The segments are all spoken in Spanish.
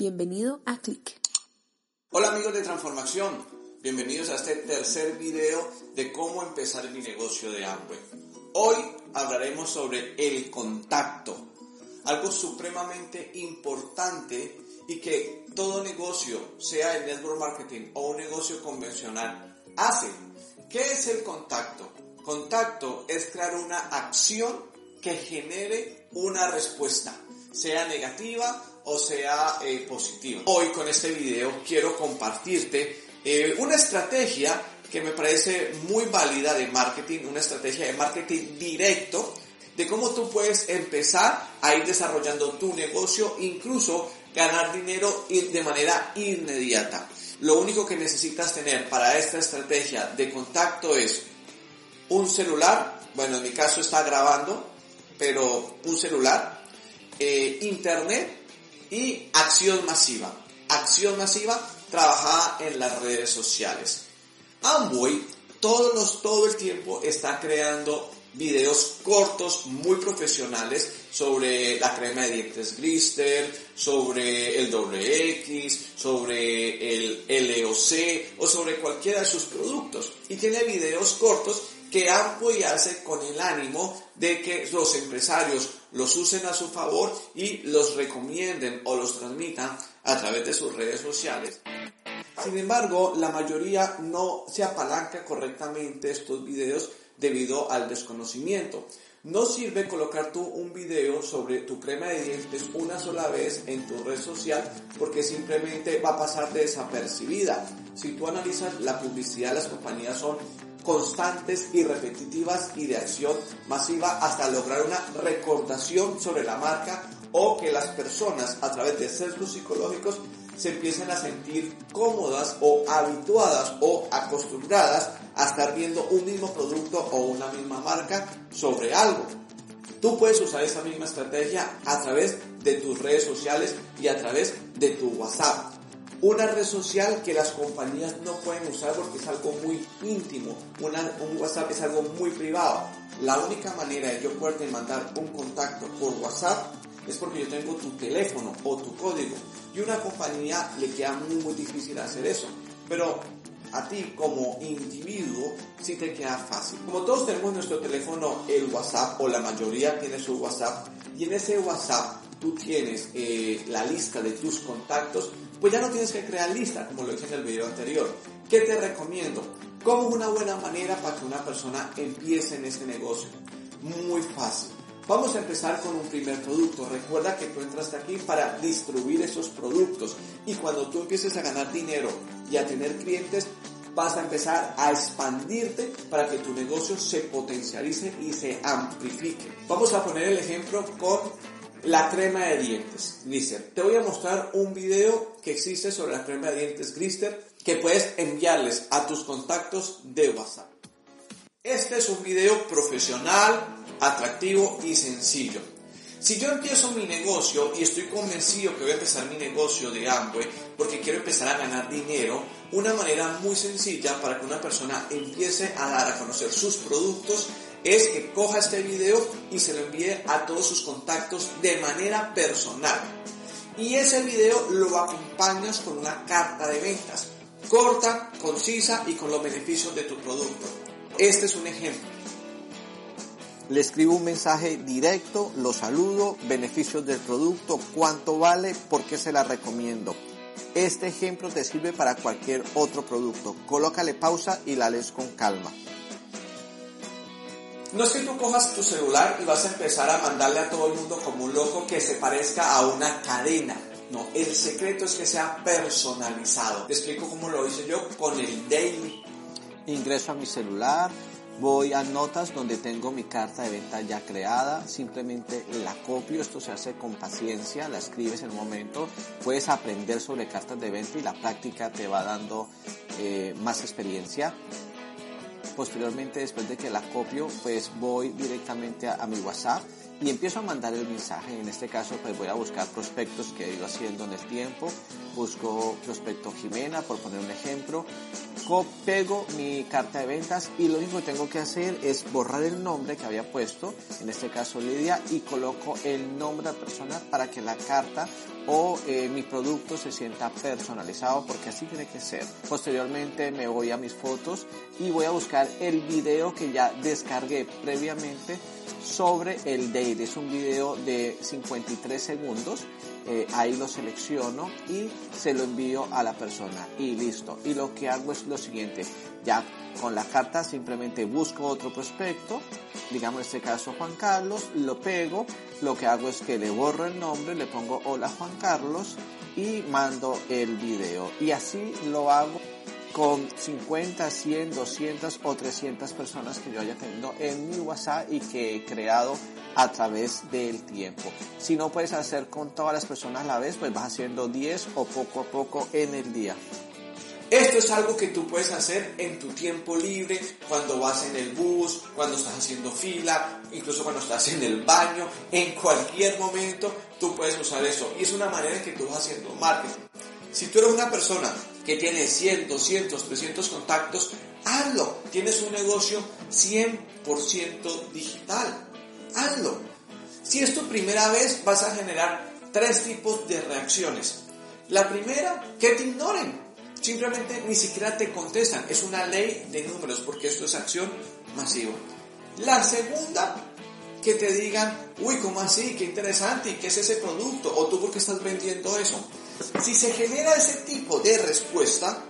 Bienvenido a Click. Hola amigos de Transformación, bienvenidos a este tercer video de cómo empezar mi negocio de Amway. Hoy hablaremos sobre el contacto, algo supremamente importante y que todo negocio, sea el network marketing o un negocio convencional, hace. ¿Qué es el contacto? Contacto es crear una acción que genere una respuesta, sea negativa o sea eh, positivo. Hoy con este video quiero compartirte eh, una estrategia que me parece muy válida de marketing, una estrategia de marketing directo, de cómo tú puedes empezar a ir desarrollando tu negocio, incluso ganar dinero de manera inmediata. Lo único que necesitas tener para esta estrategia de contacto es un celular, bueno en mi caso está grabando, pero un celular, eh, internet y acción masiva. Acción masiva trabajada en las redes sociales. Amway todos los, todo el tiempo está creando videos cortos muy profesionales sobre la crema de dientes Glister, sobre el WX, sobre el LOC o sobre cualquiera de sus productos. Y tiene videos cortos que hace con el ánimo de que los empresarios los usen a su favor y los recomienden o los transmitan a través de sus redes sociales. Sin embargo, la mayoría no se apalanca correctamente estos videos debido al desconocimiento. No sirve colocar tú un video sobre tu crema de dientes una sola vez en tu red social porque simplemente va a pasar desapercibida. Si tú analizas la publicidad las compañías son constantes y repetitivas y de acción masiva hasta lograr una recordación sobre la marca o que las personas a través de sesgos psicológicos se empiecen a sentir cómodas o habituadas o acostumbradas a estar viendo un mismo producto o una misma marca sobre algo. Tú puedes usar esa misma estrategia a través de tus redes sociales y a través de tu WhatsApp una red social que las compañías no pueden usar porque es algo muy íntimo, un WhatsApp es algo muy privado. La única manera de yo poder mandar un contacto por WhatsApp es porque yo tengo tu teléfono o tu código y una compañía le queda muy muy difícil hacer eso. Pero a ti como individuo sí te queda fácil. Como todos tenemos nuestro teléfono el WhatsApp o la mayoría tiene su WhatsApp y en ese WhatsApp tú tienes eh, la lista de tus contactos pues ya no tienes que crear lista, como lo dije en el video anterior. ¿Qué te recomiendo? ¿Cómo es una buena manera para que una persona empiece en este negocio? Muy fácil. Vamos a empezar con un primer producto. Recuerda que tú entraste aquí para distribuir esos productos y cuando tú empieces a ganar dinero y a tener clientes, vas a empezar a expandirte para que tu negocio se potencialice y se amplifique. Vamos a poner el ejemplo con la crema de dientes Glister. Te voy a mostrar un video que existe sobre la crema de dientes Glister que puedes enviarles a tus contactos de WhatsApp. Este es un video profesional, atractivo y sencillo. Si yo empiezo mi negocio y estoy convencido que voy a empezar mi negocio de Amway porque quiero empezar a ganar dinero, una manera muy sencilla para que una persona empiece a dar a conocer sus productos es que coja este video y se lo envíe a todos sus contactos de manera personal. Y ese video lo acompañas con una carta de ventas, corta, concisa y con los beneficios de tu producto. Este es un ejemplo. Le escribo un mensaje directo, lo saludo, beneficios del producto, cuánto vale, por qué se la recomiendo. Este ejemplo te sirve para cualquier otro producto. Colócale pausa y la lees con calma. No es que tú cojas tu celular y vas a empezar a mandarle a todo el mundo como un loco que se parezca a una cadena. No, el secreto es que sea personalizado. Te explico cómo lo hice yo con el daily. Ingreso a mi celular, voy a notas donde tengo mi carta de venta ya creada, simplemente la copio, esto se hace con paciencia, la escribes en un momento, puedes aprender sobre cartas de venta y la práctica te va dando eh, más experiencia posteriormente después de que la copio pues voy directamente a, mi WhatsApp y empiezo a mandar el mensaje. En este caso, pues voy a buscar prospectos que he ido haciendo en el tiempo. Busco prospecto Jimena, por poner un ejemplo. Pego mi carta de ventas y lo único que tengo que hacer es borrar el nombre que había puesto, en este caso Lidia, y coloco el nombre de la persona para que la carta o eh, mi producto se sienta personalizado porque así tiene que ser. Posteriormente me voy a mis fotos y voy a buscar el video que ya descargué previamente sobre el date. Es un video de 53 segundos. Eh, ahí lo selecciono y se lo envío a la persona y listo. Y lo que hago es lo siguiente. Ya con la carta simplemente busco otro prospecto, digamos en este caso Juan Carlos, lo pego, lo que hago es que le borro el nombre, le pongo hola Juan Carlos y mando el video. Y así lo hago con 50, 100, 200 o 300 personas que yo haya tenido en mi WhatsApp y que he creado a través del tiempo. Si no puedes hacer con todas las personas a la vez, pues vas haciendo 10 o poco a poco en el día. Esto es algo que tú puedes hacer en tu tiempo libre, cuando vas en el bus, cuando estás haciendo fila, incluso cuando estás en el baño, en cualquier momento tú puedes usar eso. Y es una manera en que tú vas haciendo marketing. Si tú eres una persona que tiene 100, 200, 300 contactos, hazlo. Tienes un negocio 100% digital. Hazlo. Si es tu primera vez, vas a generar tres tipos de reacciones. La primera, que te ignoren simplemente ni siquiera te contestan. Es una ley de números porque esto es acción masiva. La segunda, que te digan, uy, ¿cómo así? Qué interesante, ¿y qué es ese producto? O tú, ¿por qué estás vendiendo eso? Si se genera ese tipo de respuesta,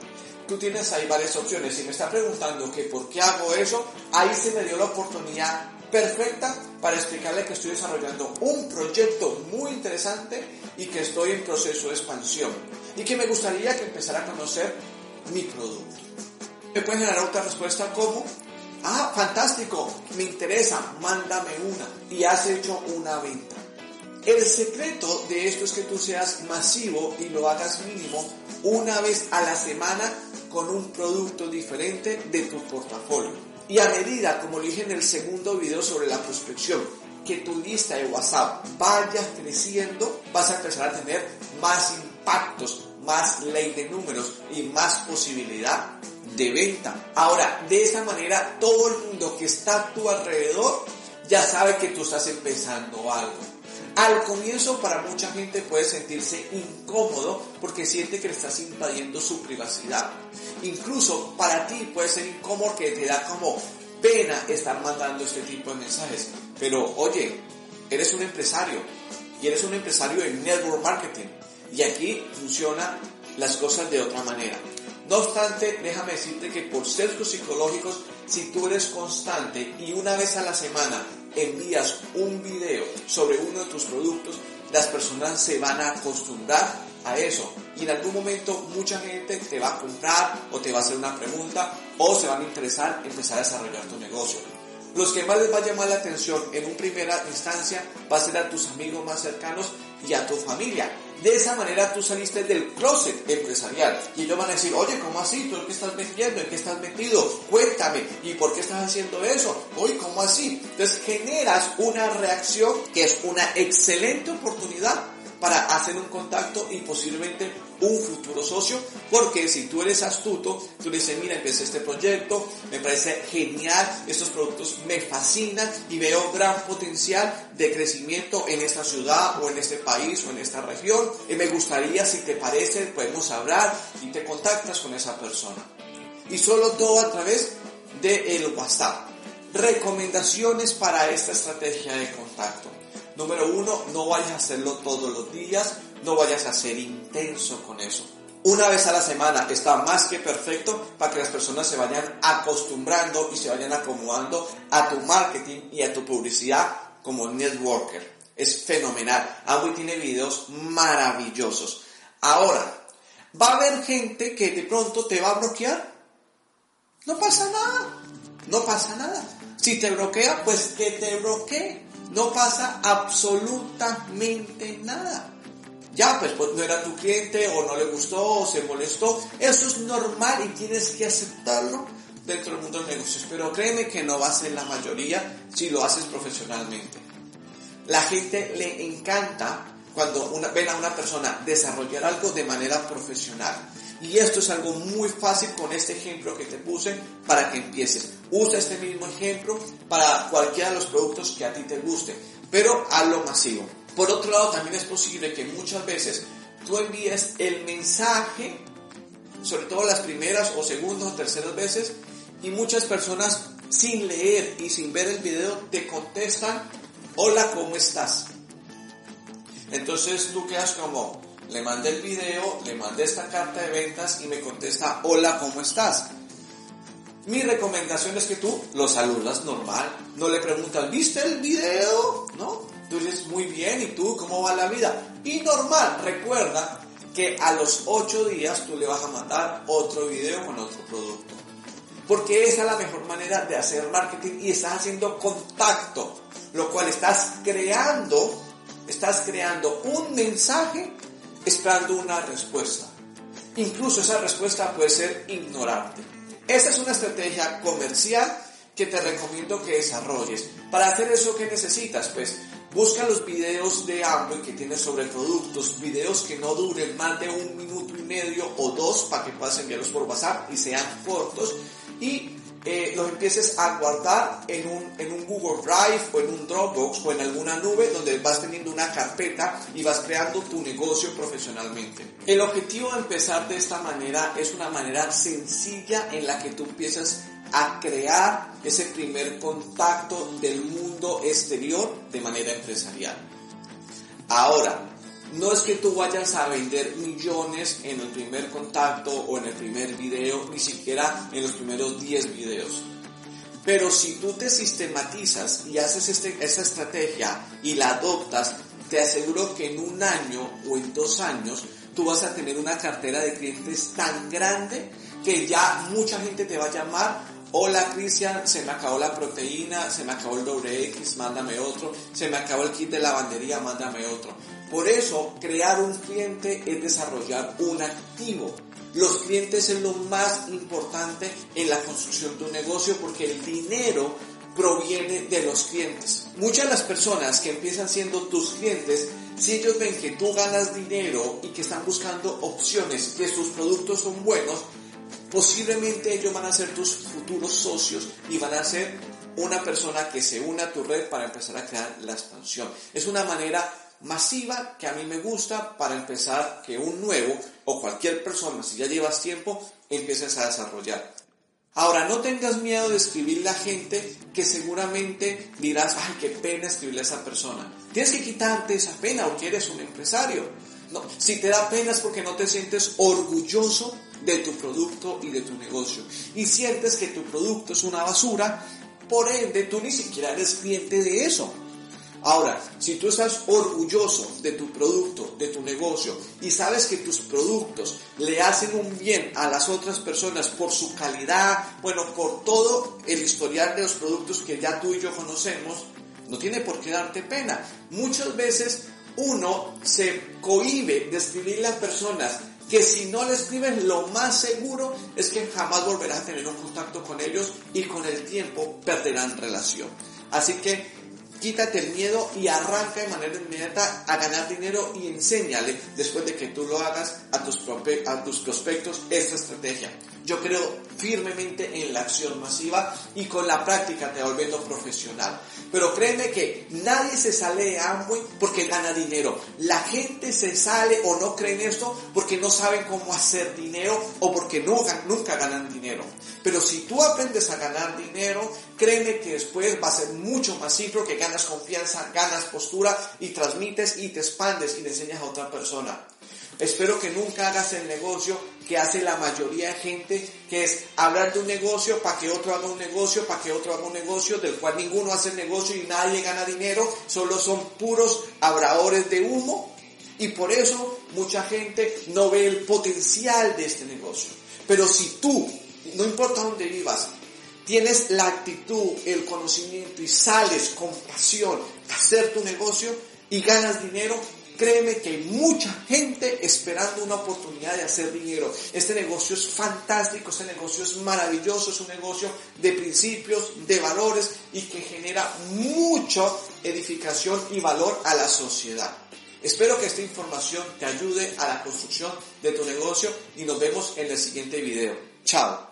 tú tienes ahí varias opciones. Si me está preguntando que por qué hago eso, ahí se me dio la oportunidad perfecta para explicarle que estoy desarrollando un proyecto muy interesante y que estoy en proceso de expansión y que me gustaría que empezara a conocer mi producto. Me pueden generar otra respuesta como, ah, fantástico, me interesa, mándame una y has hecho una venta. El secreto de esto es que tú seas masivo y lo hagas mínimo una vez a la semana con un producto diferente de tu portafolio. Y a medida, como dije en el segundo video sobre la prospección, que tu lista de WhatsApp vaya creciendo, vas a empezar a tener más impactos, más ley de números y más posibilidad de venta. Ahora, de esta manera, todo el mundo que está a tu alrededor ya sabe que tú estás empezando algo. Al comienzo para mucha gente puede sentirse incómodo porque siente que le estás invadiendo su privacidad. Incluso para ti puede ser incómodo que te da como pena estar mandando este tipo de mensajes. Pero oye, eres un empresario y eres un empresario en network marketing y aquí funcionan las cosas de otra manera. No obstante, déjame decirte que por sesgos psicológicos, si tú eres constante y una vez a la semana envías un video sobre uno de tus productos, las personas se van a acostumbrar a eso y en algún momento mucha gente te va a comprar o te va a hacer una pregunta o se van a interesar en empezar a desarrollar tu negocio. Los que más les va a llamar la atención en una primera instancia va a ser a tus amigos más cercanos y a tu familia. De esa manera tú saliste del closet empresarial y ellos van a decir, oye, ¿cómo así? ¿Tú en qué estás metiendo? ¿En qué estás metido? Cuéntame, ¿y por qué estás haciendo eso? Oye, ¿cómo así? Entonces generas una reacción que es una excelente oportunidad para hacer un contacto y posiblemente un futuro socio, porque si tú eres astuto, tú le dices, mira, empecé este proyecto, me parece genial, estos productos me fascinan y veo gran potencial de crecimiento en esta ciudad o en este país o en esta región, y me gustaría, si te parece, podemos hablar y te contactas con esa persona. Y solo todo a través de el WhatsApp. Recomendaciones para esta estrategia de contacto. Número uno, no vayas a hacerlo todos los días, no vayas a ser intenso con eso. Una vez a la semana está más que perfecto para que las personas se vayan acostumbrando y se vayan acomodando a tu marketing y a tu publicidad como networker. Es fenomenal. Amway tiene videos maravillosos. Ahora, ¿va a haber gente que de pronto te va a bloquear? No pasa nada. No pasa nada. Si te bloquea, pues que te bloquee no pasa absolutamente nada. Ya, pues, pues, no era tu cliente o no le gustó o se molestó. Eso es normal y tienes que aceptarlo dentro del mundo de negocios. Pero créeme que no va a ser la mayoría si lo haces profesionalmente. La gente le encanta cuando una, ven a una persona desarrollar algo de manera profesional. Y esto es algo muy fácil con este ejemplo que te puse para que empieces. Usa este mismo ejemplo para cualquiera de los productos que a ti te guste, pero hazlo masivo. Por otro lado, también es posible que muchas veces tú envíes el mensaje, sobre todo las primeras o segundas o terceras veces, y muchas personas sin leer y sin ver el video te contestan, hola, ¿cómo estás? Entonces tú quedas como, le mandé el video, le mandé esta carta de ventas y me contesta, hola, ¿cómo estás? Mi recomendación es que tú lo saludas normal, no le preguntas, ¿viste el video? ¿No? Tú dices, muy bien, ¿y tú cómo va la vida? Y normal, recuerda que a los 8 días tú le vas a mandar otro video con otro producto. Porque esa es la mejor manera de hacer marketing y estás haciendo contacto, lo cual estás creando, estás creando un mensaje esperando una respuesta. Incluso esa respuesta puede ser ignorante. Esa es una estrategia comercial que te recomiendo que desarrolles. Para hacer eso, ¿qué necesitas? Pues busca los videos de Amway que tienes sobre productos, videos que no duren más de un minuto y medio o dos para que puedas enviarlos por WhatsApp y sean cortos y eh, los empieces a guardar en un, en un Google Drive o en un Dropbox o en alguna nube donde vas teniendo una carpeta y vas creando tu negocio profesionalmente. El objetivo de empezar de esta manera es una manera sencilla en la que tú empiezas a crear ese primer contacto del mundo exterior de manera empresarial. Ahora, no es que tú vayas a vender millones en el primer contacto o en el primer video, ni siquiera en los primeros 10 videos. Pero si tú te sistematizas y haces este, esta estrategia y la adoptas, te aseguro que en un año o en dos años tú vas a tener una cartera de clientes tan grande que ya mucha gente te va a llamar Hola Cristian, se me acabó la proteína, se me acabó el doble X, mándame otro, se me acabó el kit de lavandería, mándame otro. Por eso, crear un cliente es desarrollar un activo. Los clientes es lo más importante en la construcción de un negocio porque el dinero proviene de los clientes. Muchas de las personas que empiezan siendo tus clientes, si ellos ven que tú ganas dinero y que están buscando opciones, que sus productos son buenos, posiblemente ellos van a ser tus futuros socios y van a ser una persona que se une a tu red para empezar a crear la expansión. Es una manera masiva que a mí me gusta para empezar que un nuevo o cualquier persona, si ya llevas tiempo, empieces a desarrollar. Ahora, no tengas miedo de escribirle a gente que seguramente dirás, ay, qué pena escribirle a esa persona. Tienes que quitarte esa pena o eres un empresario. No, si te da pena es porque no te sientes orgulloso de tu producto y de tu negocio. Y sientes que tu producto es una basura, por ende tú ni siquiera eres cliente de eso. Ahora, si tú estás orgulloso de tu producto, de tu negocio, y sabes que tus productos le hacen un bien a las otras personas por su calidad, bueno, por todo el historial de los productos que ya tú y yo conocemos, no tiene por qué darte pena. Muchas veces uno se cohíbe de a personas que si no le escribes lo más seguro es que jamás volverás a tener un contacto con ellos y con el tiempo perderán relación. Así que quítate el miedo y arranca de manera inmediata a ganar dinero y enséñale después de que tú lo hagas a tus, a tus prospectos esta estrategia. Yo creo firmemente en la acción masiva y con la práctica te volviendo profesional. Pero créeme que nadie se sale de Amway porque gana dinero. La gente se sale o no cree en esto porque no saben cómo hacer dinero o porque nunca, ganan dinero. Pero si tú aprendes a ganar dinero, créeme que después va a ser mucho más simple que ganas confianza, ganas postura y transmites y te expandes y le enseñas a otra persona. Espero que nunca hagas el negocio que hace la mayoría de gente, que es hablar de un negocio para que otro haga un negocio, para que otro haga un negocio, del cual ninguno hace el negocio y nadie gana dinero, solo son puros abradores de humo y por eso mucha gente no ve el potencial de este negocio. Pero si tú, no importa dónde vivas, tienes la actitud, el conocimiento y sales con pasión a hacer tu negocio y ganas dinero, Créeme que hay mucha gente esperando una oportunidad de hacer dinero. Este negocio es fantástico, este negocio es maravilloso, es un negocio de principios, de valores y que genera mucha edificación y valor a la sociedad. Espero que esta información te ayude a la construcción de tu negocio y nos vemos en el siguiente video. Chao.